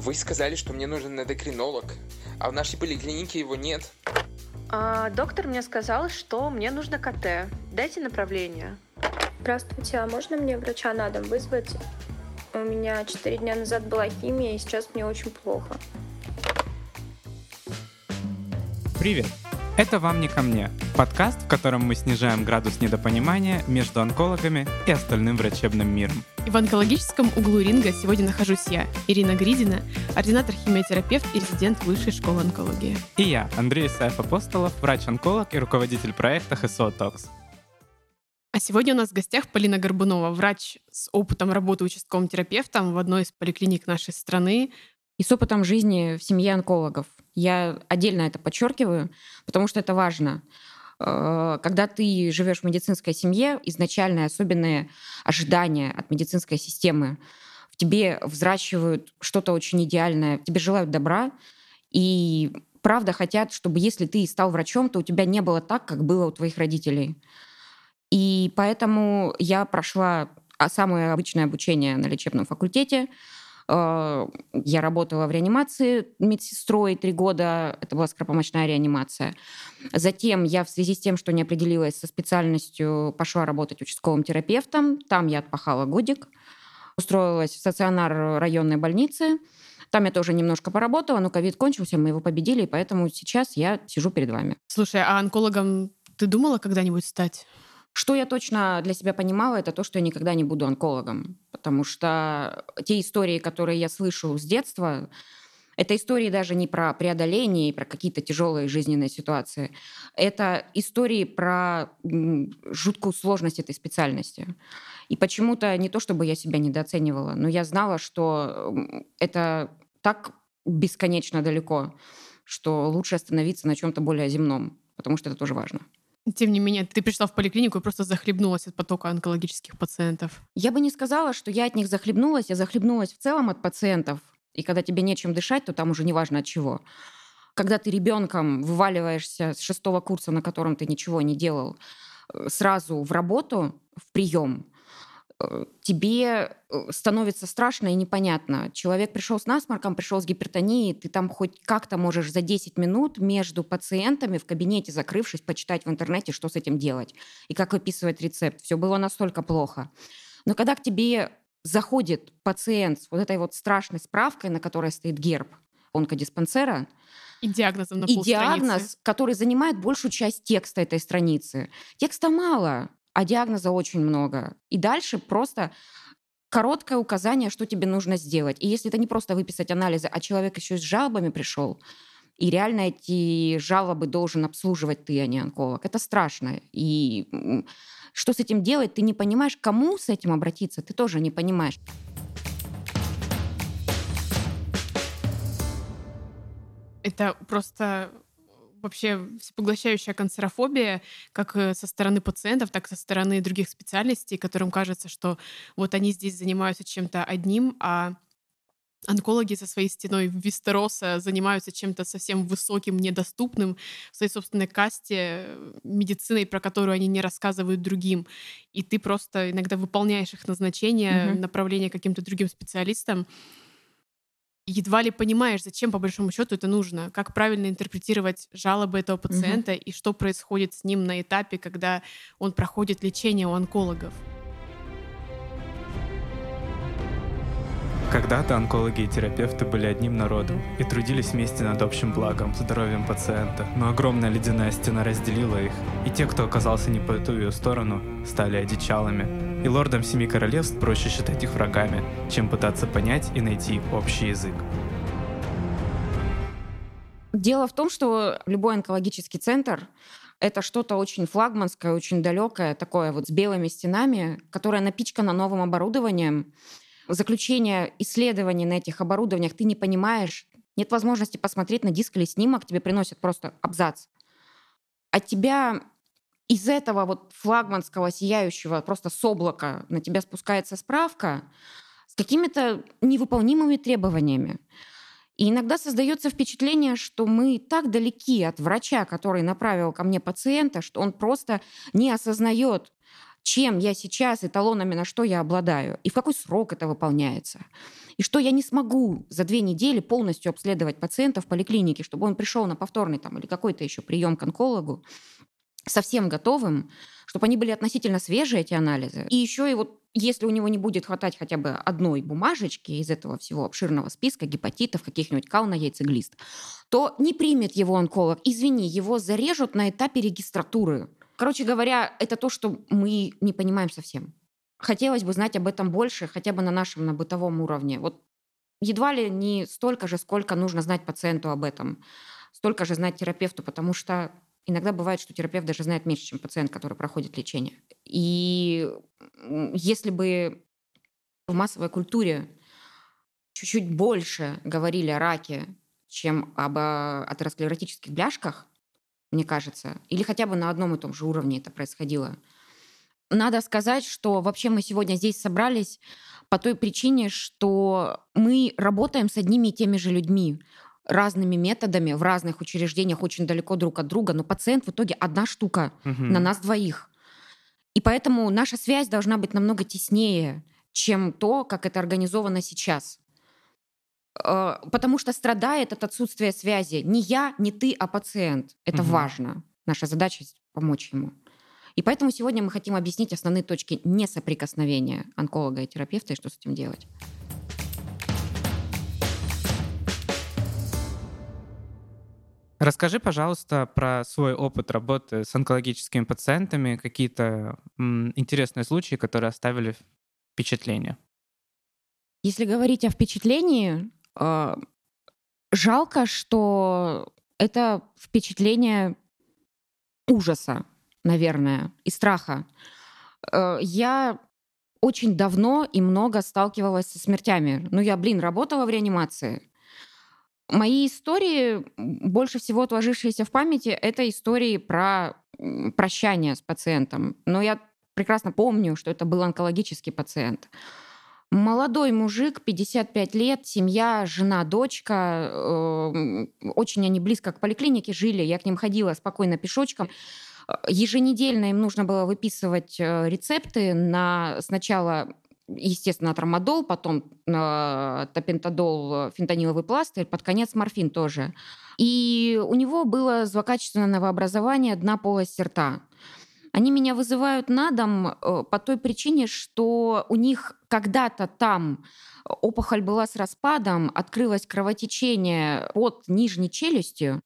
Вы сказали, что мне нужен эндокринолог, а в нашей поликлинике его нет. А, доктор мне сказал, что мне нужно КТ. Дайте направление. Здравствуйте, а можно мне врача на дом вызвать? У меня четыре дня назад была химия, и сейчас мне очень плохо. Привет! Это «Вам не ко мне» — подкаст, в котором мы снижаем градус недопонимания между онкологами и остальным врачебным миром. И в онкологическом углу ринга сегодня нахожусь я, Ирина Гридина, ординатор-химиотерапевт и резидент Высшей школы онкологии. И я, Андрей Исаев Апостолов, врач-онколог и руководитель проекта HSO Talks. А сегодня у нас в гостях Полина Горбунова, врач с опытом работы участковым терапевтом в одной из поликлиник нашей страны, и с опытом жизни в семье онкологов. Я отдельно это подчеркиваю, потому что это важно. Э, когда ты живешь в медицинской семье, изначальные особенные ожидания от медицинской системы в тебе взращивают что-то очень идеальное, тебе желают добра, и правда хотят, чтобы если ты стал врачом, то у тебя не было так, как было у твоих родителей. И поэтому я прошла а, самое обычное обучение на лечебном факультете, я работала в реанимации медсестрой три года, это была скоропомощная реанимация. Затем я в связи с тем, что не определилась со специальностью, пошла работать участковым терапевтом. Там я отпахала годик. Устроилась в стационар районной больницы. Там я тоже немножко поработала, но ковид кончился, мы его победили, и поэтому сейчас я сижу перед вами. Слушай, а онкологом ты думала когда-нибудь стать? Что я точно для себя понимала, это то, что я никогда не буду онкологом. Потому что те истории, которые я слышу с детства, это истории даже не про преодоление и про какие-то тяжелые жизненные ситуации. Это истории про жуткую сложность этой специальности. И почему-то не то, чтобы я себя недооценивала, но я знала, что это так бесконечно далеко, что лучше остановиться на чем-то более земном, потому что это тоже важно. Тем не менее, ты пришла в поликлинику и просто захлебнулась от потока онкологических пациентов. Я бы не сказала, что я от них захлебнулась. Я захлебнулась в целом от пациентов. И когда тебе нечем дышать, то там уже неважно от чего. Когда ты ребенком вываливаешься с шестого курса, на котором ты ничего не делал, э, сразу в работу, в прием, тебе э, становится страшно и непонятно. Человек пришел с насморком, пришел с гипертонией, ты там хоть как-то можешь за 10 минут между пациентами в кабинете, закрывшись, почитать в интернете, что с этим делать и как выписывать рецепт. Все было настолько плохо. Но когда к тебе заходит пациент с вот этой вот страшной справкой, на которой стоит герб онкодиспансера, и диагнозом на И диагноз, который занимает большую часть текста этой страницы. Текста мало, а диагноза очень много. И дальше просто короткое указание, что тебе нужно сделать. И если это не просто выписать анализы, а человек еще с жалобами пришел, и реально эти жалобы должен обслуживать ты, а не онколог. Это страшно. И что с этим делать, ты не понимаешь, кому с этим обратиться, ты тоже не понимаешь. Это просто вообще всепоглощающая канцерофобия как э, со стороны пациентов, так и со стороны других специальностей, которым кажется, что вот они здесь занимаются чем-то одним, а онкологи со своей стеной Вистероса занимаются чем-то совсем высоким, недоступным в своей собственной касте, э, медициной, про которую они не рассказывают другим. И ты просто иногда выполняешь их назначение, mm-hmm. направление каким-то другим специалистам, едва ли понимаешь, зачем по большому счету это нужно, как правильно интерпретировать жалобы этого пациента угу. и что происходит с ним на этапе, когда он проходит лечение у онкологов. Когда-то онкологи и терапевты были одним народом и трудились вместе над общим благом, здоровьем пациента. Но огромная ледяная стена разделила их, и те, кто оказался не по эту ее сторону, стали одичалами. И лордам Семи Королевств проще считать их врагами, чем пытаться понять и найти общий язык. Дело в том, что любой онкологический центр это что-то очень флагманское, очень далекое, такое вот с белыми стенами, которое напичкано новым оборудованием, заключение исследований на этих оборудованиях ты не понимаешь, нет возможности посмотреть на диск или снимок, тебе приносят просто абзац. От тебя из этого вот флагманского сияющего просто с облака на тебя спускается справка с какими-то невыполнимыми требованиями. И иногда создается впечатление, что мы так далеки от врача, который направил ко мне пациента, что он просто не осознает чем я сейчас, эталонами, на что я обладаю, и в какой срок это выполняется. И что я не смогу за две недели полностью обследовать пациента в поликлинике, чтобы он пришел на повторный там, или какой-то еще прием к онкологу совсем готовым, чтобы они были относительно свежие, эти анализы. И еще и вот если у него не будет хватать хотя бы одной бумажечки из этого всего обширного списка гепатитов, каких-нибудь кал на яйцеглист, то не примет его онколог. Извини, его зарежут на этапе регистратуры. Короче говоря, это то, что мы не понимаем совсем. Хотелось бы знать об этом больше, хотя бы на нашем, на бытовом уровне. Вот едва ли не столько же, сколько нужно знать пациенту об этом, столько же знать терапевту, потому что иногда бывает, что терапевт даже знает меньше, чем пациент, который проходит лечение. И если бы в массовой культуре чуть-чуть больше говорили о раке, чем об атеросклеротических бляшках, мне кажется. Или хотя бы на одном и том же уровне это происходило. Надо сказать, что вообще мы сегодня здесь собрались по той причине, что мы работаем с одними и теми же людьми разными методами в разных учреждениях очень далеко друг от друга, но пациент в итоге одна штука угу. на нас двоих. И поэтому наша связь должна быть намного теснее, чем то, как это организовано сейчас. Э, потому что страдает от отсутствия связи не я, не ты, а пациент. Это угу. важно. Наша задача помочь ему. И поэтому сегодня мы хотим объяснить основные точки несоприкосновения онколога и терапевта и что с этим делать. Расскажи, пожалуйста, про свой опыт работы с онкологическими пациентами, какие-то интересные случаи, которые оставили впечатление. Если говорить о впечатлении, жалко, что это впечатление ужаса, наверное, и страха. Э, я очень давно и много сталкивалась со смертями. Ну, я, блин, работала в реанимации. Мои истории, больше всего отложившиеся в памяти, это истории про прощание с пациентом. Но я прекрасно помню, что это был онкологический пациент. Молодой мужик, 55 лет, семья, жена, дочка. Э, очень они близко к поликлинике жили. Я к ним ходила спокойно пешочком. Еженедельно им нужно было выписывать э, рецепты на сначала естественно, трамадол, потом э, топентадол, фентаниловый пластырь, под конец морфин тоже. И у него было злокачественное новообразование дна полости рта. Они меня вызывают на дом э, по той причине, что у них когда-то там опухоль была с распадом, открылось кровотечение под нижней челюстью,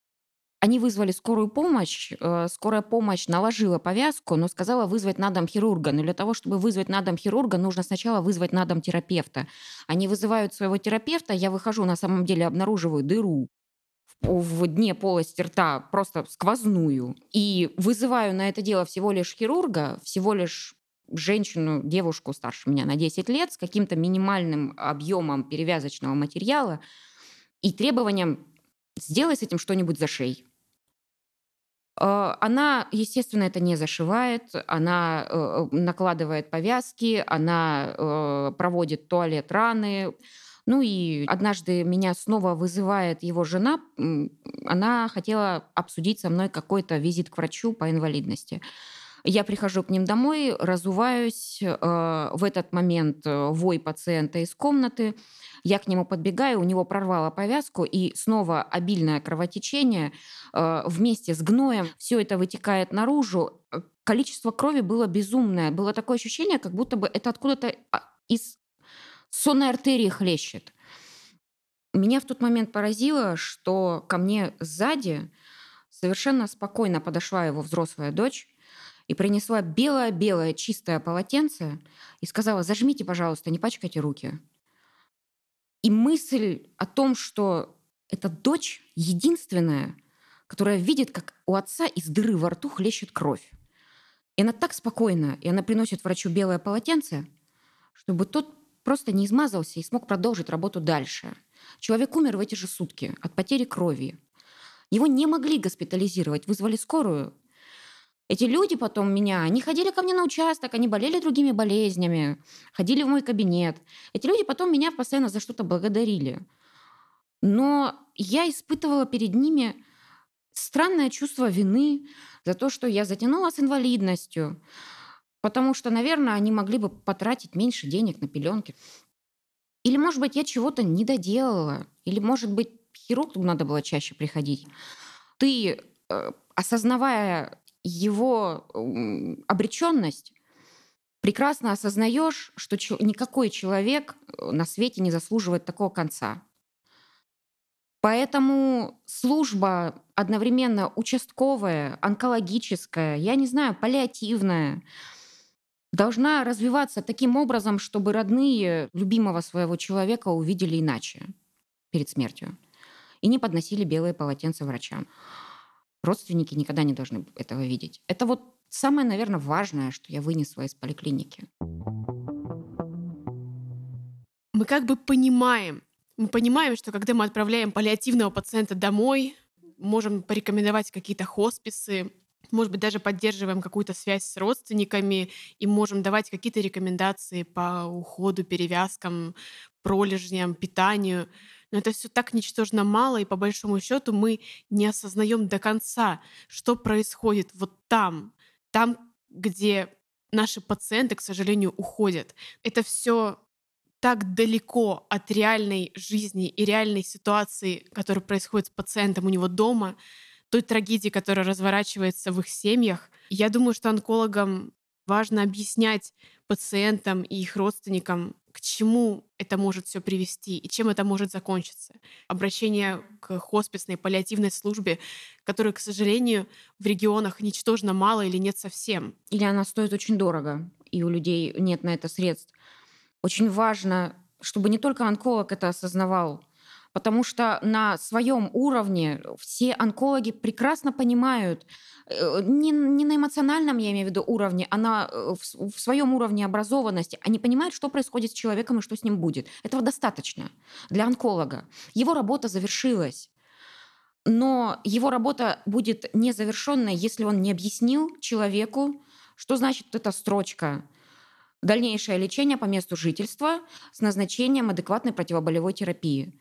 они вызвали скорую помощь. Э, скорая помощь наложила повязку, но сказала вызвать на дом хирурга. Но для того, чтобы вызвать на дом хирурга, нужно сначала вызвать на дом терапевта. Они вызывают своего терапевта, я выхожу, на самом деле обнаруживаю дыру в дне полости рта, просто сквозную, и вызываю на это дело всего лишь хирурга, всего лишь женщину, девушку старше меня на 10 лет с каким-то минимальным объемом перевязочного материала и требованием сделай с этим что-нибудь за шею. А, она, естественно, это не зашивает, она э, накладывает повязки, она э, проводит туалет раны. Ну и однажды меня снова вызывает его жена. Она хотела обсудить со мной какой-то визит к врачу по инвалидности. Я прихожу к ним домой, разуваюсь. Э, в этот момент вой пациента из комнаты. Я к нему подбегаю, у него прорвало повязку, и снова обильное кровотечение э, вместе с гноем. Все это вытекает наружу. Количество крови было безумное. Было такое ощущение, как будто бы это откуда-то а, из сонной артерии хлещет. Меня в тот момент поразило, что ко мне сзади совершенно спокойно подошла его взрослая дочь и принесла белое-белое чистое полотенце и сказала, зажмите, пожалуйста, не пачкайте руки. И мысль о том, что эта дочь единственная, которая видит, как у отца из дыры во рту хлещет кровь. И она так спокойна, и она приносит врачу белое полотенце, чтобы тот просто не измазался и смог продолжить работу дальше. Человек умер в эти же сутки от потери крови. Его не могли госпитализировать, вызвали скорую, эти люди потом меня, они ходили ко мне на участок, они болели другими болезнями, ходили в мой кабинет. Эти люди потом меня постоянно за что-то благодарили. Но я испытывала перед ними странное чувство вины за то, что я затянула с инвалидностью, потому что, наверное, они могли бы потратить меньше денег на пеленки. Или, может быть, я чего-то не доделала. Или, может быть, хирургу надо было чаще приходить. Ты, э, осознавая его обреченность, прекрасно осознаешь, что никакой человек э, на свете не заслуживает такого конца. Поэтому служба одновременно участковая, онкологическая, я не знаю, паллиативная, должна развиваться таким образом, чтобы родные любимого своего человека увидели иначе перед смертью и не подносили белые полотенца врачам. Родственники никогда не должны этого видеть. Это вот самое, наверное, важное, что я вынесла из поликлиники. Мы как бы понимаем, мы понимаем, что когда мы отправляем паллиативного пациента домой, можем порекомендовать какие-то хосписы, может быть, даже поддерживаем какую-то связь с родственниками и можем давать какие-то рекомендации по уходу, перевязкам, пролежням, питанию. Но это все так ничтожно мало, и по большому счету мы не осознаем до конца, что происходит вот там, там, где наши пациенты, к сожалению, уходят. Это все так далеко от реальной жизни и реальной ситуации, которая происходит с пациентом у него дома, той трагедии, которая разворачивается в их семьях. Я думаю, что онкологам важно объяснять пациентам и их родственникам, к чему это может все привести и чем это может закончиться. Обращение к хосписной паллиативной службе, которой, к сожалению, в регионах ничтожно мало или нет совсем. Или она стоит очень дорого, и у людей нет на это средств. Очень важно, чтобы не только онколог это осознавал, потому что на своем уровне все онкологи прекрасно понимают, э, не, не на эмоциональном, я имею в виду, уровне, а на, э, в, в своем уровне образованности. Они понимают, что происходит с человеком и что с ним будет. Этого достаточно для онколога. Его работа завершилась. Но его работа будет незавершенной, если он не объяснил человеку, что значит эта строчка дальнейшее лечение по месту жительства с назначением адекватной противоболевой терапии.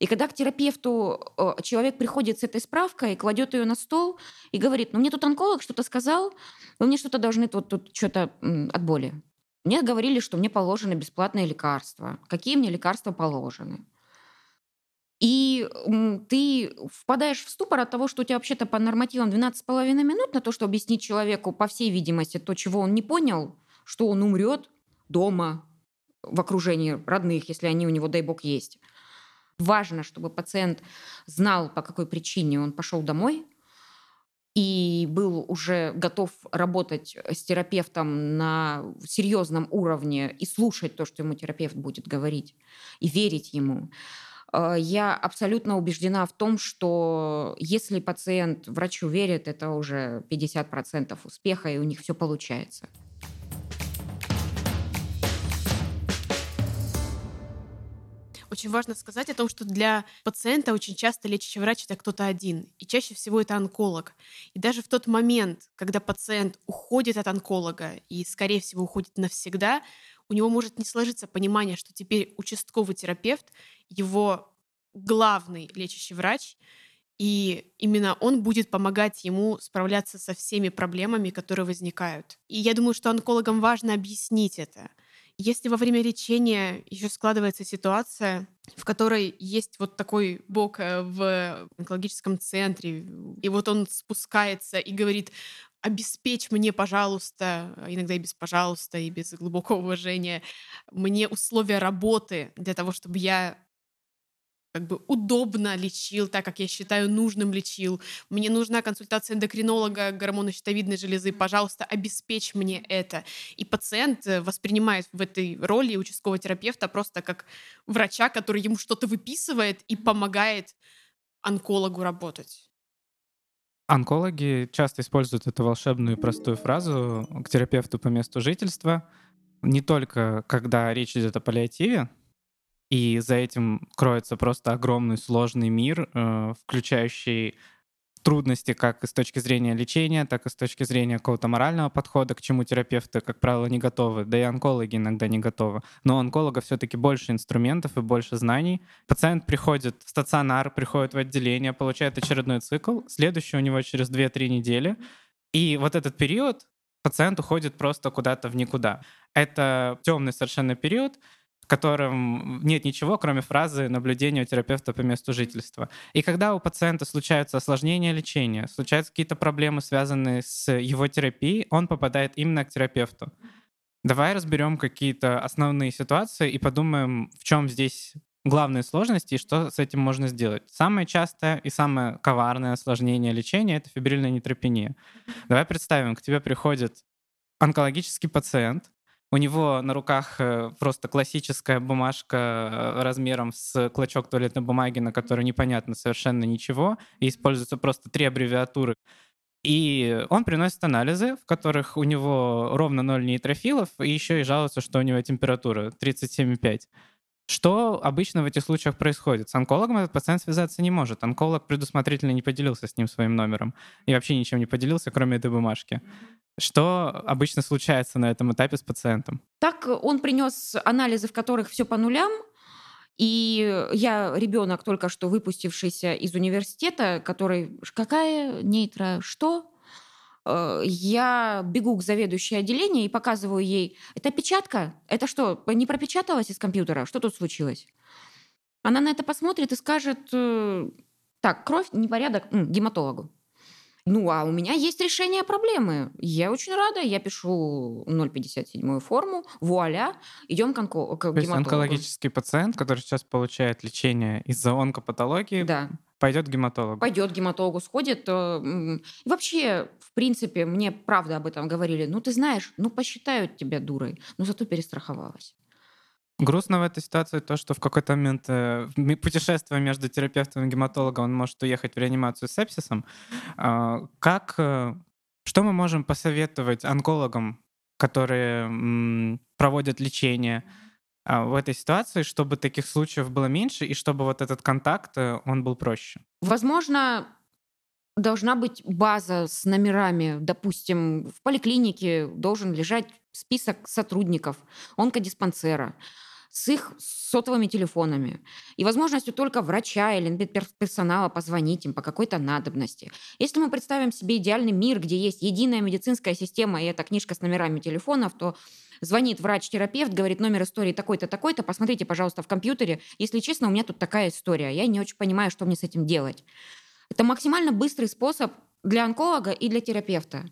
И когда к терапевту э, человек приходит с этой справкой, кладет ее на стол и говорит, ну мне тут онколог что-то сказал, вы мне что-то должны тут, тут что-то от боли. Мне говорили, что мне положены бесплатные лекарства. Какие мне лекарства положены? И ты впадаешь в ступор от того, что у тебя вообще-то по нормативам 12,5 минут на то, чтобы объяснить человеку, по всей видимости, то, чего он не понял, что он умрет дома, в окружении родных, если они у него, дай бог, есть. Важно, чтобы пациент знал, по какой причине он пошел домой, и был уже готов работать с терапевтом на серьезном уровне и слушать то, что ему терапевт будет говорить, и верить ему. Э, я абсолютно убеждена в том, что если пациент врачу верит, это уже 50% успеха, и у них все получается. Очень важно сказать о том, что для пациента очень часто лечащий врач — это кто-то один, и чаще всего это онколог. И даже в тот момент, когда пациент уходит от онколога и, скорее всего, уходит навсегда, у него может не сложиться понимание, что теперь участковый терапевт — его главный лечащий врач, и именно он будет помогать ему справляться со всеми проблемами, которые возникают. И я думаю, что онкологам важно объяснить это. Если во время лечения еще складывается ситуация, в которой есть вот такой бок э, в онкологическом центре, и вот он спускается и говорит, обеспечь мне, пожалуйста, иногда и без пожалуйста, и без глубокого уважения, мне условия работы для того, чтобы я как бы удобно лечил, так как я считаю нужным лечил. Мне нужна консультация эндокринолога гормонощитовидной железы. Пожалуйста, обеспечь мне это. И пациент э, воспринимает в этой роли участкового терапевта просто как врача, который ему что-то выписывает и помогает онкологу работать. Онкологи часто используют эту волшебную и простую фразу к терапевту по месту жительства, не только когда речь идет о паллиативе, и за этим кроется просто огромный сложный мир, э, включающий трудности как с точки зрения лечения, так и с точки зрения какого-то морального подхода, к чему терапевты, как правило, не готовы, да и онкологи иногда не готовы. Но у онколога все-таки больше инструментов и больше знаний. Пациент приходит в стационар, приходит в отделение, получает очередной цикл, следующий у него через 2-3 недели. И вот этот период пациент уходит просто куда-то в никуда. Это темный совершенно период, котором нет ничего, кроме фразы наблюдения у терапевта по месту жительства. И когда у пациента случаются осложнения лечения, случаются какие-то проблемы, связанные с его терапией, он попадает именно к терапевту. Давай разберем какие-то основные ситуации и подумаем, в чем здесь главные сложности и что с этим можно сделать. Самое частое и самое коварное осложнение лечения — это фибрильная нейтропения. Давай представим, к тебе приходит онкологический пациент, у него на руках э, просто классическая бумажка э, размером с клочок туалетной бумаги, на которой непонятно совершенно ничего, и используются просто три аббревиатуры. И он приносит анализы, в которых у него ровно 0 нейтрофилов, и еще и жалуется, что у него температура 37,5. Что обычно в этих случаях происходит? С онкологом этот пациент связаться не может. Онколог предусмотрительно не поделился с ним своим номером и вообще ничем не поделился, кроме этой бумажки. Что обычно случается на этом этапе с пациентом? Так он принес анализы, в которых все по нулям, и я ребенок, только что выпустившийся из университета, который какая нейтро, что? Э, я бегу к заведующей отделения и показываю ей, это печатка? Это что, не пропечаталось из компьютера? Что тут случилось? Она на это посмотрит и скажет, э, так, кровь, непорядок, гематологу. Ну, а у меня есть решение проблемы. Я очень рада, я пишу 057 форму, вуаля, идем к, онко- к То есть онкологический пациент, который сейчас получает лечение из-за онкопатологии, да. Пойдет к гематологу. Пойдет к гематологу, сходит. Э, вообще, в принципе, мне правда об этом говорили. Ну, ты знаешь, ну, посчитают тебя дурой, но зато перестраховалась. Грустно в этой ситуации то, что в какой-то момент э, путешествуя между терапевтом и гематологом, он может уехать в реанимацию с сепсисом. Э, как, э, что мы можем посоветовать онкологам, которые проводят лечение в этой ситуации, чтобы таких случаев было меньше и чтобы вот этот контакт, э, он был проще? Возможно, должна быть база с номерами. Допустим, в поликлинике должен лежать список сотрудников онкодиспансера с их сотовыми телефонами и возможностью только врача или персонала позвонить им по какой-то надобности. Если мы представим себе идеальный мир, где есть единая медицинская система и эта книжка с номерами телефонов, то звонит врач-терапевт, говорит номер истории такой-то, такой-то, посмотрите, пожалуйста, в компьютере. Если честно, у меня тут такая история, я не очень понимаю, что мне с этим делать. Это максимально быстрый способ для онколога и для терапевта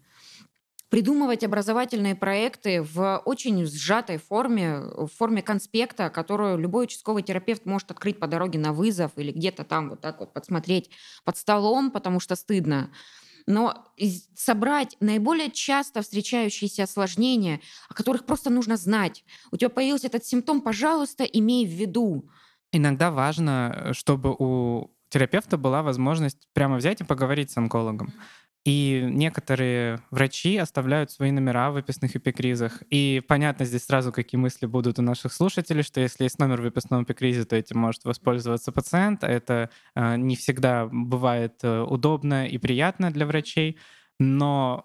придумывать образовательные проекты в очень сжатой форме, в форме конспекта, которую любой участковый терапевт может открыть по дороге на вызов или где-то там вот так вот подсмотреть под столом, потому что стыдно. Но собрать наиболее часто встречающиеся осложнения, о которых просто нужно знать. У тебя появился этот симптом, пожалуйста, имей в виду. Иногда важно, чтобы у терапевта была возможность прямо взять и поговорить с онкологом. И некоторые врачи оставляют свои номера в выписных эпикризах. И понятно здесь сразу, какие мысли будут у наших слушателей, что если есть номер в выписном эпикризе, то этим может воспользоваться пациент. Это э, не всегда бывает э, удобно и приятно для врачей. Но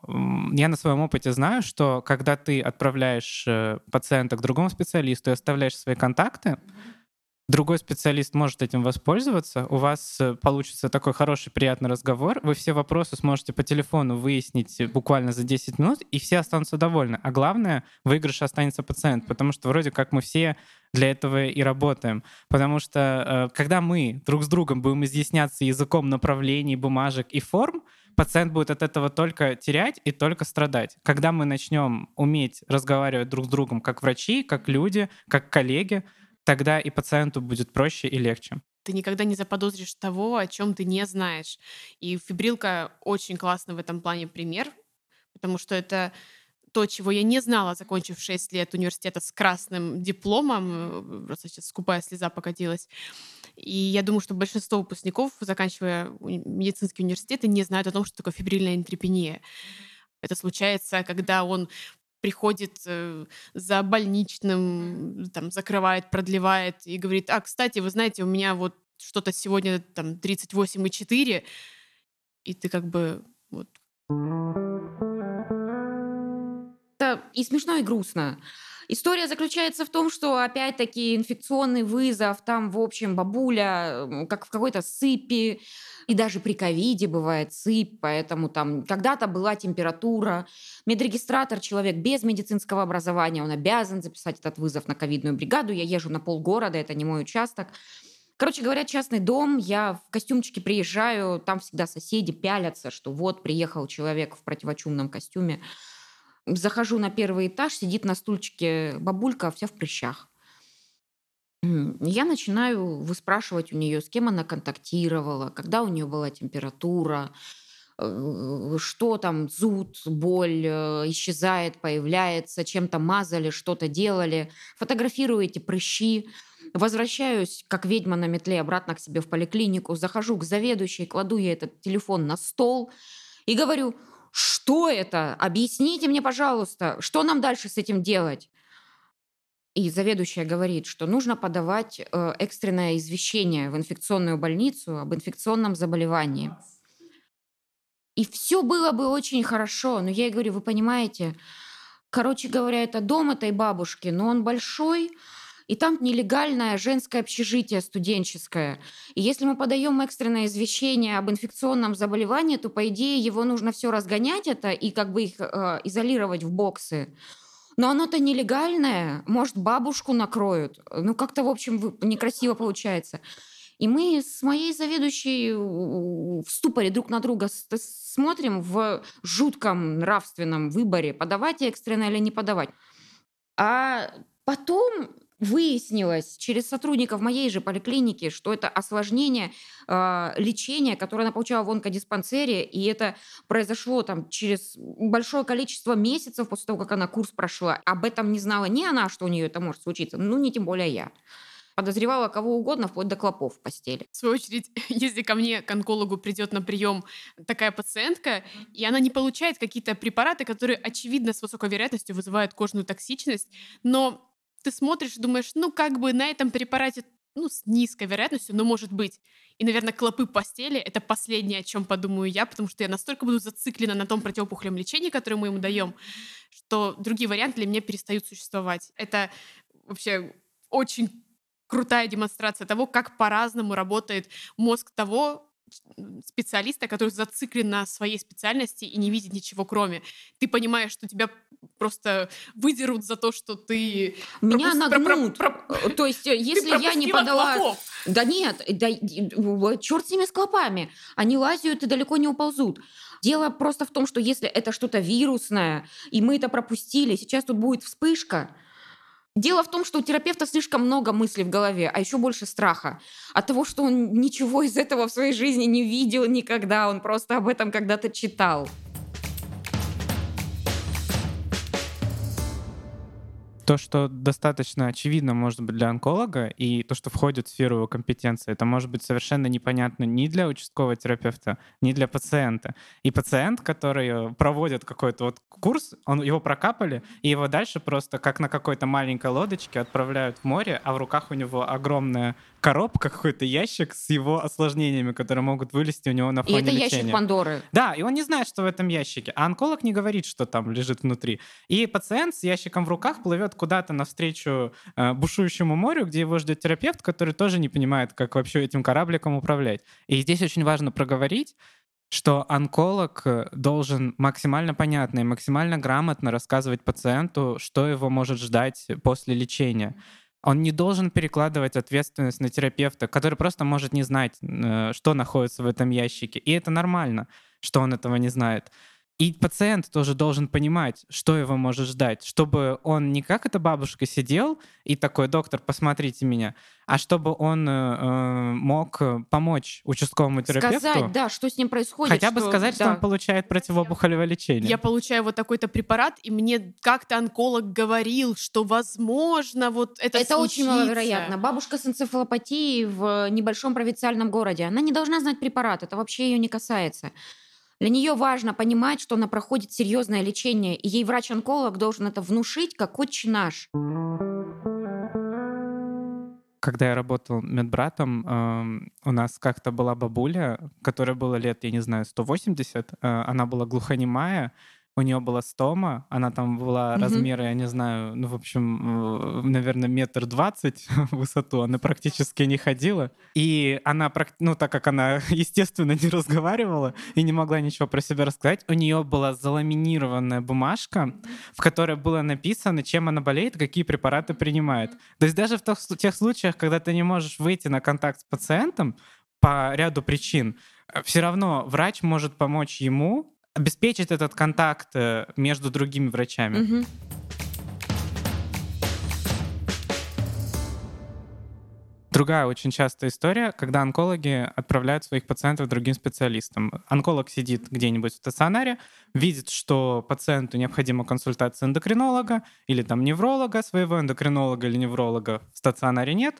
я на своем опыте знаю, что когда ты отправляешь э, пациента к другому специалисту и оставляешь свои контакты, другой специалист может этим воспользоваться, у вас э, получится такой хороший, приятный разговор, вы все вопросы сможете по телефону выяснить буквально за 10 минут, и все останутся довольны. А главное, выигрыш останется пациент, потому что вроде как мы все для этого и работаем. Потому что э, когда мы друг с другом будем изъясняться языком направлений, бумажек и форм, пациент будет от этого только терять и только страдать. Когда мы начнем уметь разговаривать друг с другом как врачи, как люди, как коллеги, тогда и пациенту будет проще и легче. Ты никогда не заподозришь того, о чем ты не знаешь. И фибрилка очень классный в этом плане пример, потому что это то, чего я не знала, закончив 6 лет университета с красным дипломом, просто сейчас скупая слеза покатилась. И я думаю, что большинство выпускников, заканчивая медицинские университеты, не знают о том, что такое фибрильная энтрепения. Это случается, когда он приходит э, за больничным, там, закрывает, продлевает и говорит, а, кстати, вы знаете, у меня вот что-то сегодня там 38,4, и ты как бы вот... Это и смешно, и грустно. История заключается в том, что опять-таки инфекционный вызов, там, в общем, бабуля, как в какой-то сыпи, и даже при ковиде бывает сыпь, поэтому там когда-то была температура. Медрегистратор, человек без медицинского образования, он обязан записать этот вызов на ковидную бригаду. Я езжу на полгорода, это не мой участок. Короче говоря, частный дом, я в костюмчике приезжаю, там всегда соседи пялятся, что вот приехал человек в противочумном костюме. Захожу на первый этаж, сидит на стульчике бабулька, вся в прыщах. Я начинаю выспрашивать у нее, с кем она контактировала, когда у нее была температура, э, что там, зуд, боль э, исчезает, появляется, чем-то мазали, что-то делали. Фотографирую эти прыщи, возвращаюсь, как ведьма на метле, обратно к себе в поликлинику, захожу к заведующей, кладу ей этот телефон на стол и говорю, что это? Объясните мне, пожалуйста, что нам дальше с этим делать? И заведующая говорит, что нужно подавать э, экстренное извещение в инфекционную больницу об инфекционном заболевании. И все было бы очень хорошо, но я ей говорю, вы понимаете, короче говоря, это дом этой бабушки, но он большой, и там нелегальное женское общежитие студенческое. И если мы подаем экстренное извещение об инфекционном заболевании, то, по идее, его нужно все разгонять это и как бы их э, изолировать в боксы. Но оно-то нелегальное, может, бабушку накроют. Ну, как-то, в общем, некрасиво получается. И мы с моей заведующей в ступоре друг на друга смотрим в жутком нравственном выборе, подавать экстренно или не подавать. А потом выяснилось через сотрудников моей же поликлиники, что это осложнение э, лечения, которое она получала в онкодиспансере, и это произошло там через большое количество месяцев после того, как она курс прошла. Об этом не знала ни она, что у нее это может случиться, ну не тем более я подозревала кого угодно, вплоть до клопов в постели. В свою очередь, если ко мне, к онкологу, придет на прием такая пациентка, и она не получает какие-то препараты, которые, очевидно, с высокой вероятностью вызывают кожную токсичность, но ты смотришь и думаешь, ну, как бы на этом препарате ну, с низкой вероятностью, но может быть. И, наверное, клопы постели — это последнее, о чем подумаю я, потому что я настолько буду зациклена на том противопухолевом лечении, которое мы ему даем, что другие варианты для меня перестают существовать. Это вообще очень крутая демонстрация того, как по-разному работает мозг того, специалиста, который зациклен на своей специальности и не видит ничего кроме. Ты понимаешь, что тебя просто выдерут за то, что ты... Меня пропуск... нагнут. Про, про, про... То есть, э, если я не подала... Клопов. Да нет, да, черт с ними с клопами. Они лазят и далеко не уползут. Дело просто в том, что если это что-то вирусное, и мы это пропустили, сейчас тут будет вспышка, Дело в том, что у терапевта слишком много мыслей в голове, а еще больше страха. От того, что он ничего из этого в своей жизни не видел никогда, он просто об этом когда-то читал. То, что достаточно очевидно, может быть, для онколога, и то, что входит в сферу его компетенции, это может быть совершенно непонятно ни для участкового терапевта, ни для пациента. И пациент, который проводит какой-то вот курс, он, его прокапали, и его дальше просто как на какой-то маленькой лодочке отправляют в море, а в руках у него огромная коробка, какой-то ящик с его осложнениями, которые могут вылезти у него на фоне И это лечения. ящик Пандоры. Да, и он не знает, что в этом ящике. А онколог не говорит, что там лежит внутри. И пациент с ящиком в руках плывет куда-то навстречу э, бушующему морю, где его ждет терапевт, который тоже не понимает, как вообще этим корабликом управлять. И здесь очень важно проговорить, что онколог э, должен максимально понятно и максимально грамотно рассказывать пациенту, что его может ждать после лечения. Он не должен перекладывать ответственность на терапевта, который просто может не знать, э, что находится в этом ящике. И это нормально, что он этого не знает. И пациент тоже должен понимать, что его может ждать, чтобы он не как эта бабушка сидел и такой, доктор, посмотрите меня, а чтобы он э, э мог помочь участковому терапевту. Сказать, да, что с ним происходит. Хотя бы что, сказать, да. что он получает противопухолевое лечение. Я получаю вот такой-то препарат, и мне как-то онколог говорил, что возможно вот это Это случится. очень маловероятно. Бабушка с энцефалопатией в небольшом провинциальном городе, она не должна знать препарат, это вообще ее не касается. Для нее важно понимать, что она проходит серьезное лечение, и ей врач-онколог должен это внушить, как отче наш. Когда я работал медбратом, э, у нас как-то была бабуля, которая была лет, я не знаю, 180. Э, она была глухонемая, у нее была стома, она там была Мгм. размера, я не знаю, ну, в общем, э, наверное, метр двадцать в высоту, она практически не ходила. И она, ну, так как она, естественно, не разговаривала и не могла ничего про себя рассказать, у нее была заламинированная бумажка, в которой было написано, чем она болеет, какие препараты принимает. То есть даже в тех сл- тех случаях, когда ты не можешь выйти на контакт с пациентом по ряду причин, все равно врач может помочь ему обеспечить этот контакт э, между другими врачами. Мгм. Другая очень частая история, когда онкологи отправляют своих пациентов другим специалистам. Онколог сидит где-нибудь в стационаре, видит, что пациенту необходима консультация эндокринолога или там невролога, своего эндокринолога или невролога в стационаре нет.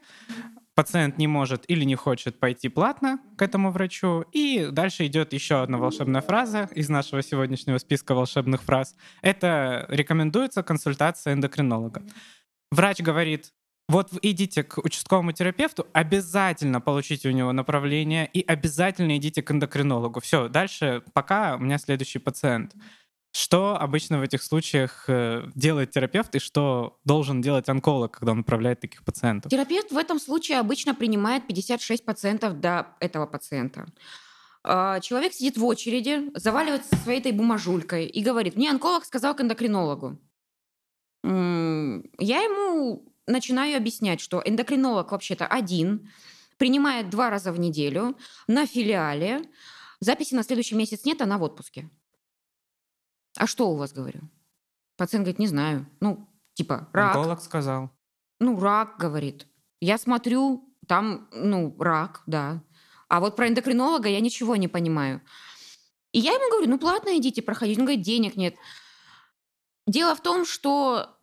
Пациент не может или не хочет пойти платно к этому врачу. И дальше идет еще одна волшебная фраза из нашего сегодняшнего списка волшебных фраз. Это рекомендуется консультация эндокринолога. Врач говорит, вот идите к участковому терапевту, обязательно получите у него направление и обязательно идите к эндокринологу. Все, дальше пока у меня следующий пациент. Что обычно в этих случаях э, делает терапевт и что должен делать онколог, когда он направляет таких пациентов? Терапевт в этом случае обычно принимает 56 пациентов до этого пациента. А, Человек сидит в очереди, заваливается своей этой бумажулькой и говорит, мне онколог сказал к эндокринологу. Я ему начинаю объяснять, что эндокринолог вообще-то один, принимает два раза в неделю на филиале, записи на следующий месяц нет, она в отпуске. А что у вас, говорю? Пациент говорит, не знаю. Ну, типа, рак. Онколог сказал. Ну, рак, говорит. Я смотрю, там, ну, рак, да. А вот про эндокринолога я ничего не понимаю. И я ему говорю, ну, платно идите проходить. Он говорит, денег нет. Дело в том, что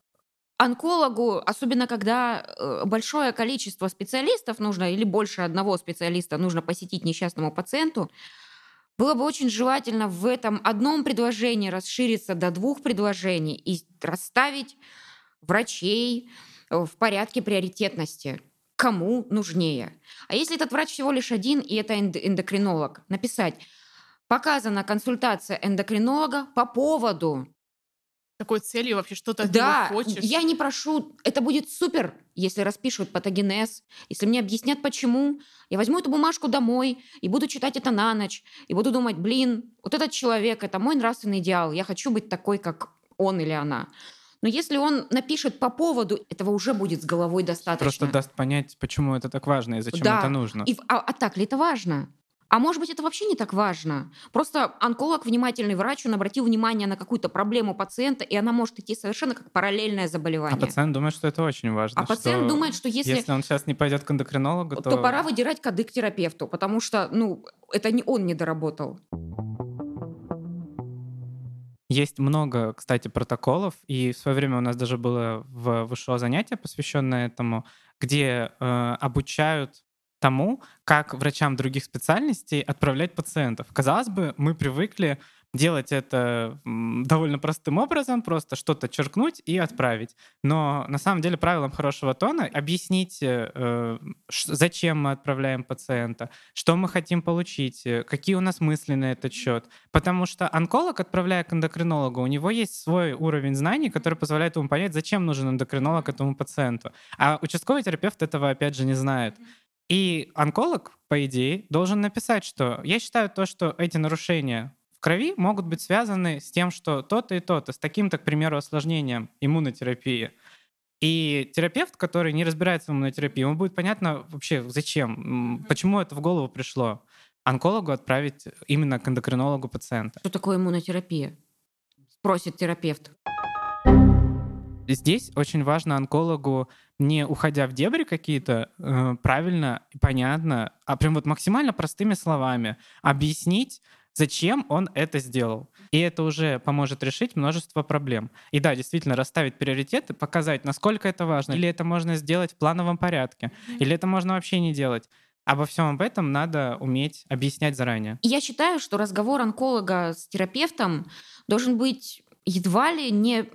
онкологу, особенно когда э, большое количество специалистов нужно, или больше одного специалиста нужно посетить несчастному пациенту, было бы очень желательно в этом одном предложении расшириться до двух предложений и расставить врачей э, в порядке приоритетности. Кому нужнее. А если этот врач всего лишь один, и это энд- эндокринолог, написать показана консультация эндокринолога по поводу какой целью вообще что-то от да, хочешь? я не прошу, это будет супер, если распишут патогенез, если мне объяснят, почему. Я возьму эту бумажку домой и буду читать это на ночь, и буду думать, блин, вот этот человек, это мой нравственный идеал, я хочу быть такой, как он или она. Но если он напишет по поводу, этого уже будет с головой достаточно. Просто даст понять, почему это так важно и зачем Да, это нужно. И а, а так ли это важно? А может быть, это вообще не так важно. Просто онколог, внимательный врач, он обратил внимание на какую-то проблему пациента, и она может идти совершенно как параллельное А заболевание. пациент думает, что это очень важно. А пациент думает, что если, если он сейчас не пойдет к эндокринологу, то... то... пора выдирать кадык терапевту, потому что, ну, это не он не доработал. Есть много, кстати, протоколов, и в свое время у нас даже было в ВШО занятие, посвященное этому, где э, обучают тому, как врачам других специальностей отправлять пациентов. Казалось бы, мы привыкли делать это довольно простым образом, просто что-то черкнуть и отправить. Но на самом деле правилом хорошего тона объяснить, э, э, зачем мы отправляем пациента, что мы хотим получить, э, какие у нас мысли на этот счет. Потому что онколог, отправляя к эндокринологу, у него есть свой уровень знаний, который позволяет ему понять, зачем нужен эндокринолог этому пациенту. А участковый терапевт этого, опять же, не знает. И онколог, по идее, должен написать, что я считаю то, что эти нарушения в крови могут быть связаны с тем, что то-то и то-то, с таким-то, к примеру, осложнением иммунотерапии. И терапевт, который не разбирается в иммунотерапии, ему будет понятно вообще, зачем, почему это в голову пришло. Онкологу отправить именно к эндокринологу пациента. Что такое иммунотерапия? Спросит терапевт. Здесь очень важно онкологу, не уходя в дебри какие-то, э, правильно и понятно, а прям вот максимально простыми словами объяснить, зачем он это сделал. И это уже поможет решить множество проблем. И да, действительно, расставить приоритеты, показать, насколько это важно. Или это можно сделать в плановом порядке, или это можно вообще не делать. Обо всем об этом надо уметь объяснять заранее. Я считаю, что разговор онколога с терапевтом должен быть едва ли не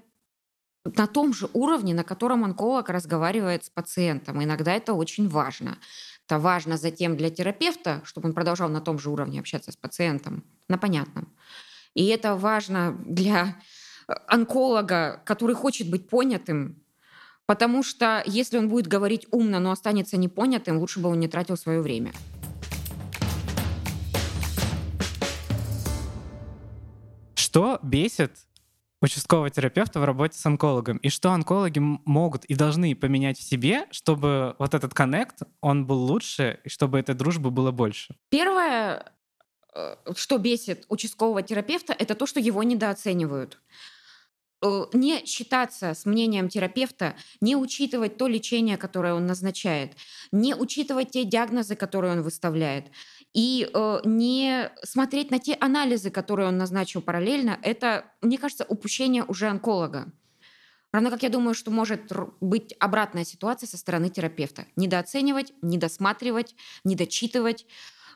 на том же уровне, на котором онколог разговаривает с пациентом. Иногда это очень важно. Это важно затем для терапевта, чтобы он продолжал на том же уровне общаться с пациентом, на понятном. И это важно для э, онколога, который хочет быть понятым, потому что если он будет говорить умно, но останется непонятым, лучше бы он не тратил свое время. Что бесит участкового терапевта в работе с онкологом? И что онкологи могут и должны поменять в себе, чтобы вот этот коннект, он был лучше, и чтобы этой дружбы было больше? Первое, э, что бесит участкового терапевта, это то, что его недооценивают. Э, не считаться с мнением терапевта, не учитывать то лечение, которое он назначает, не учитывать те диагнозы, которые он выставляет, и э, не смотреть на те анализы, которые он назначил параллельно, это, мне кажется, упущение уже онколога. Равно как я думаю, что может быть обратная ситуация со стороны терапевта. Недооценивать, недосматривать, недочитывать,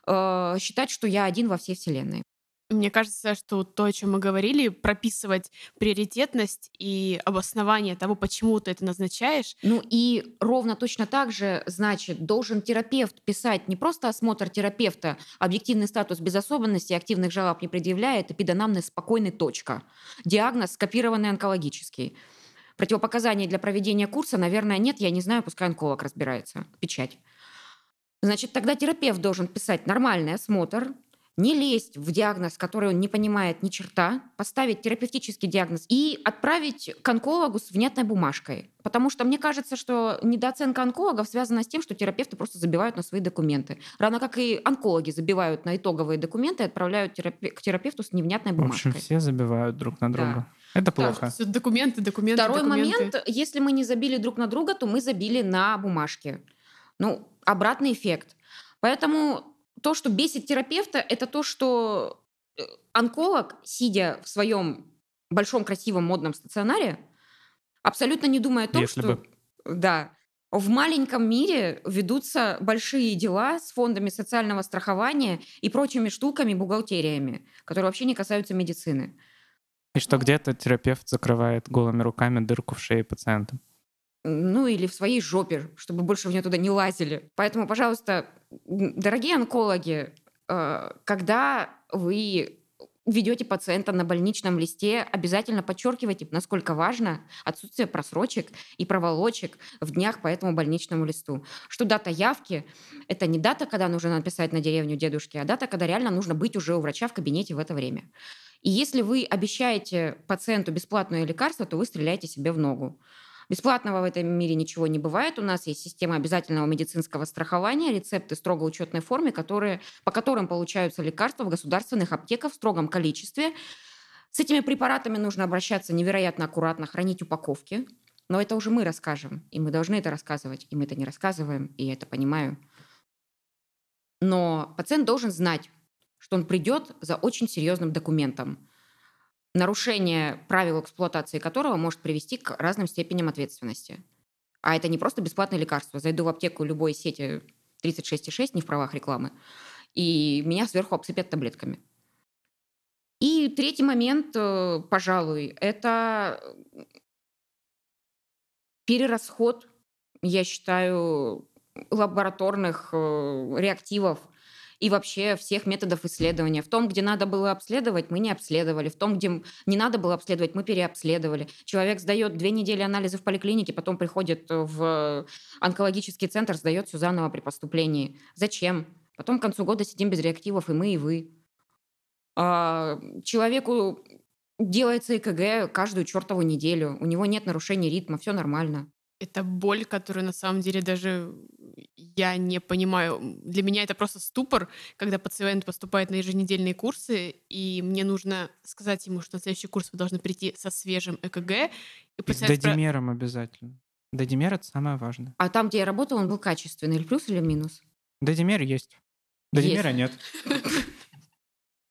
э, считать, что я один во всей вселенной. Мне кажется, что то, о чем мы говорили, прописывать приоритетность и обоснование того, почему ты это назначаешь. Ну и ровно точно так же, значит, должен терапевт писать не просто осмотр терапевта, объективный статус без особенностей, активных жалоб не предъявляет, эпидонамный спокойный точка. Диагноз скопированный онкологический. Противопоказаний для проведения курса, наверное, нет, я не знаю, пускай онколог разбирается. Печать. Значит, тогда терапевт должен писать нормальный осмотр, не лезть в диагноз, который он не понимает ни черта, поставить терапевтический диагноз и отправить к онкологу с внятной бумажкой. Потому что мне кажется, что недооценка онкологов связана с тем, что терапевты просто забивают на свои документы. Равно как и онкологи забивают на итоговые документы и отправляют терапе- к терапевту с невнятной бумажкой. В общем, все забивают друг на друга. Да. Это плохо. Да, документы, документы, Второй документы. момент, если мы не забили друг на друга, то мы забили на бумажке. Ну, обратный эффект. Поэтому то, что бесит терапевта, это то, что э, онколог, сидя в своем большом красивом модном стационаре, абсолютно не думая о том, Если что... бы. Да. В маленьком мире ведутся большие дела с фондами социального страхования и прочими штуками, бухгалтериями, которые вообще не касаются медицины. И что где-то терапевт закрывает голыми руками дырку в шее пациента ну или в своей жопе, чтобы больше в нее туда не лазили. Поэтому, пожалуйста, дорогие онкологи, э, когда вы ведете пациента на больничном листе, обязательно подчеркивайте, насколько важно отсутствие просрочек и проволочек в днях по этому больничному листу. Что дата явки — это не дата, когда нужно написать на деревню дедушки, а дата, когда реально нужно быть уже у врача в кабинете в это время. И если вы обещаете пациенту бесплатное лекарство, то вы стреляете себе в ногу. Бесплатного в этом мире ничего не бывает. У нас есть система обязательного медицинского страхования, рецепты строго учетной форме, которые, по которым получаются лекарства в государственных аптеках в строгом количестве. С этими препаратами нужно обращаться невероятно аккуратно, хранить упаковки. Но это уже мы расскажем, и мы должны это рассказывать, и мы это не рассказываем, и я это понимаю. Но пациент должен знать, что он придет за очень серьезным документом нарушение правил эксплуатации которого может привести к разным степеням ответственности. А это не просто бесплатное лекарство. Зайду в аптеку любой сети 36,6, не в правах рекламы, и меня сверху обсыпят таблетками. И третий момент, э, пожалуй, это перерасход, я считаю, лабораторных э, реактивов и вообще всех методов исследования. В том, где надо было обследовать, мы не обследовали. В том, где не надо было обследовать, мы переобследовали. Человек сдает две недели анализов в поликлинике, потом приходит в онкологический центр, сдает все заново при поступлении. Зачем? Потом к концу года сидим без реактивов, и мы, и вы. А, человеку делается ЭКГ каждую чертову неделю. У него нет нарушений ритма, все нормально. Это боль, которую на самом деле даже я не понимаю. Для меня это просто ступор, когда пациент поступает на еженедельные курсы, и мне нужно сказать ему, что на следующий курс вы должны прийти со свежим ЭКГ. И, с додимером про... обязательно. Додимер — это самое важное. А там, где я работал, он был качественный. Или плюс, или минус? Додимер есть. Додимера нет.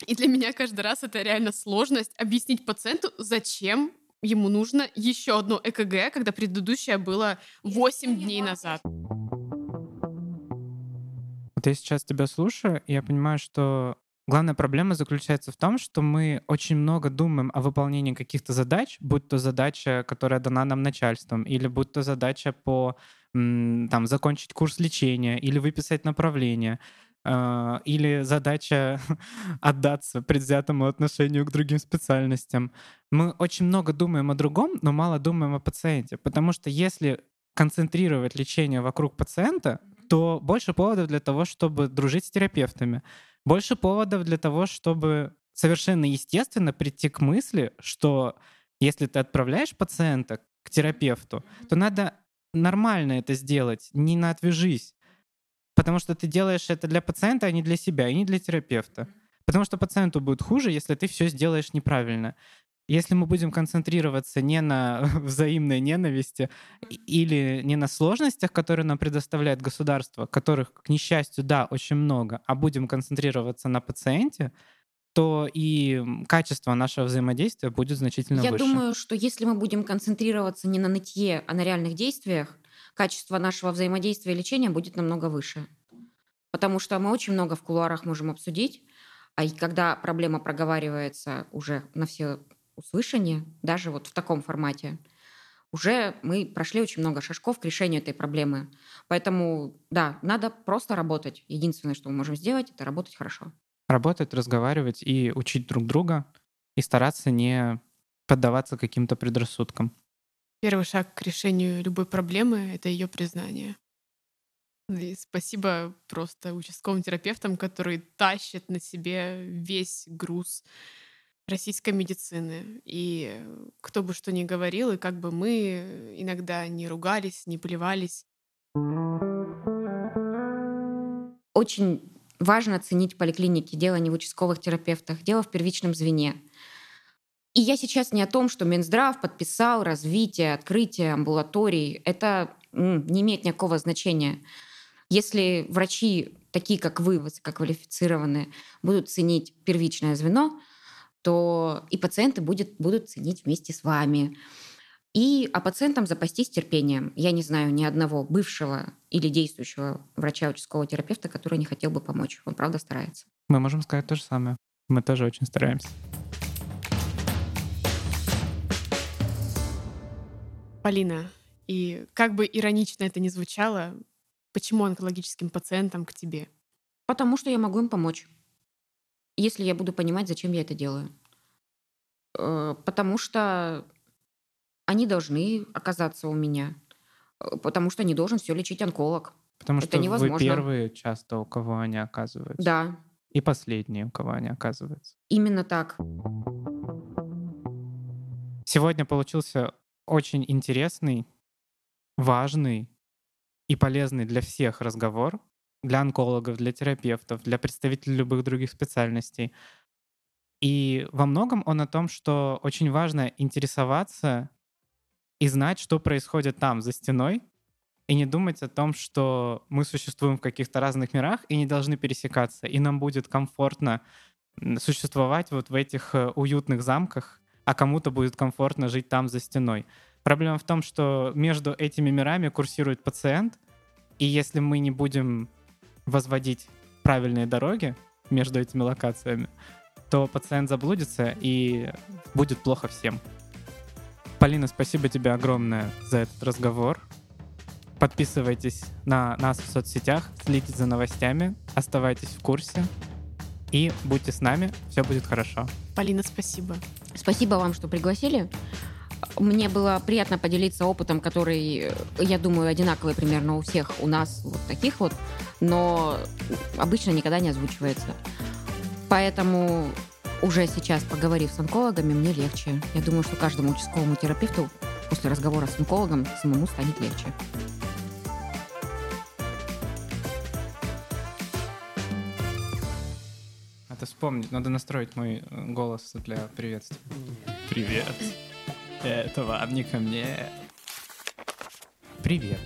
И для меня каждый раз это реально сложность объяснить пациенту, зачем ему нужно еще одно ЭКГ, когда предыдущее было 8 дней назад. Вот я сейчас тебя слушаю, и я понимаю, что главная проблема заключается в том, что мы очень много думаем о выполнении каких-то задач, будь то задача, которая дана нам начальством, или будь то задача по там, закончить курс лечения или выписать направление. Э, или задача отдаться предвзятому отношению к другим специальностям. Мы очень много думаем о другом, но мало думаем о пациенте, потому что если концентрировать лечение вокруг пациента, то больше поводов для того, чтобы дружить с терапевтами, больше поводов для того, чтобы совершенно естественно прийти к мысли, что если ты отправляешь пациента к терапевту, то надо нормально это сделать, не на отвяжись. Потому что ты делаешь это для пациента, а не для себя, и не для терапевта. Потому что пациенту будет хуже, если ты все сделаешь неправильно. Если мы будем концентрироваться не на взаимной ненависти или не на сложностях, которые нам предоставляет государство, которых, к несчастью, да, очень много, а будем концентрироваться на пациенте, то и качество нашего взаимодействия будет значительно Я выше. думаю, что если мы будем концентрироваться не на нытье, а на реальных действиях, качество нашего взаимодействия и лечения будет намного выше. Потому что мы очень много в кулуарах можем обсудить, а и когда проблема проговаривается уже на все услышания, даже вот в таком формате, уже мы прошли очень много шажков к решению этой проблемы. Поэтому, да, надо просто работать. Единственное, что мы можем сделать, это работать хорошо работать, разговаривать и учить друг друга, и стараться не поддаваться каким-то предрассудкам. Первый шаг к решению любой проблемы — это ее признание. И спасибо просто участковым терапевтам, которые тащат на себе весь груз российской медицины. И кто бы что ни говорил, и как бы мы иногда не ругались, не плевались. Очень Важно ценить поликлиники. Дело не в участковых терапевтах, дело в первичном звене. И я сейчас не о том, что Минздрав подписал развитие, открытие амбулаторий. Это не имеет никакого значения. Если врачи, такие как вы, высококвалифицированные, будут ценить первичное звено, то и пациенты будет, будут ценить вместе с вами. И а пациентам запастись терпением. Я не знаю ни одного бывшего или действующего врача участкового терапевта, который не хотел бы помочь. Он правда старается. Мы можем сказать то же самое. Мы тоже очень стараемся. Полина, и как бы иронично это ни звучало, почему онкологическим пациентам к тебе? Потому что я могу им помочь, если я буду понимать, зачем я это делаю. Э, потому что они должны оказаться у меня, э, потому что не должен все лечить онколог. Потому Это что невозможно. вы первые часто, у кого они оказываются. Да, И последние, у кого они оказываются. именно так. Сегодня получился очень интересный, важный и полезный для всех разговор, для онкологов, для терапевтов, для представителей любых других специальностей. И во многом он о том, что очень важно интересоваться и знать, что происходит там, за стеной, и не думать о том, что мы существуем в каких-то разных мирах и не должны пересекаться, и нам будет комфортно существовать вот в этих э, уютных замках, а кому-то будет комфортно жить там за стеной. Проблема в том, что между этими мирами курсирует пациент, и если мы не будем возводить правильные дороги между этими локациями, то пациент заблудится и будет плохо всем. Полина, спасибо тебе огромное за этот разговор. Подписывайтесь на нас в соцсетях, следите за новостями, оставайтесь в курсе и будьте с нами, все будет хорошо. Полина, спасибо. Спасибо вам, что пригласили. Мне было приятно поделиться опытом, который, я думаю, одинаковый примерно у всех у нас вот таких вот, но обычно никогда не озвучивается. Поэтому уже сейчас, поговорив с онкологами, мне легче. Я думаю, что каждому участковому терапевту после разговора с онкологом самому станет легче. Надо вспомнить, надо настроить мой э, голос для приветствия. Привет. Это вам не ко мне. Привет.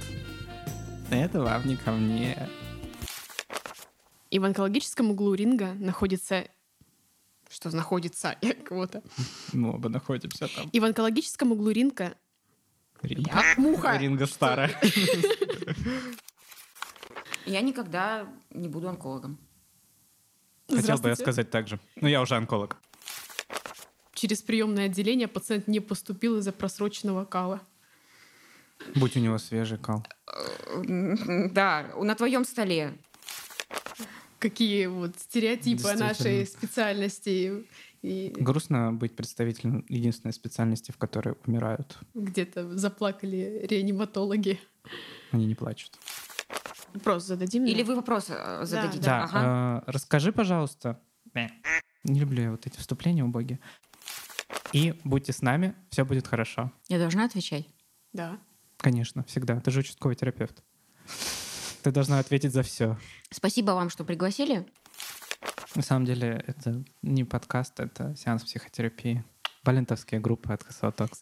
Это вам не ко мне. И в онкологическом углу ринга находится... Что находится? Я кого-то. Мы оба находимся там. И в онкологическом углу ринга... Ринга. Я муха! Ринга старая. Я никогда не буду онкологом. Хотел бы я сказать так же. Но я уже онколог. Через приемное отделение пациент не поступил из-за просроченного кала. Будь у него свежий кал. Да, на твоем столе. какие вот стереотипы о нашей специальности и Грустно быть представителем единственной специальности, в которой умирают. где-то заплакали реаниматологи. Они не плачут. Вопрос зададим. Или да? вы вопрос э, зададите? Да, Ага. э, расскажи, пожалуйста. Не люблю я вот эти вступления убогие. И будьте с нами, все будет хорошо. Я должна отвечать? Да. Конечно, всегда. Ты же участковый терапевт. Ты должна ответить за все. Спасибо вам, что пригласили. На самом деле, это не подкаст, это сеанс психотерапии. Валентовские группы от Косотокс.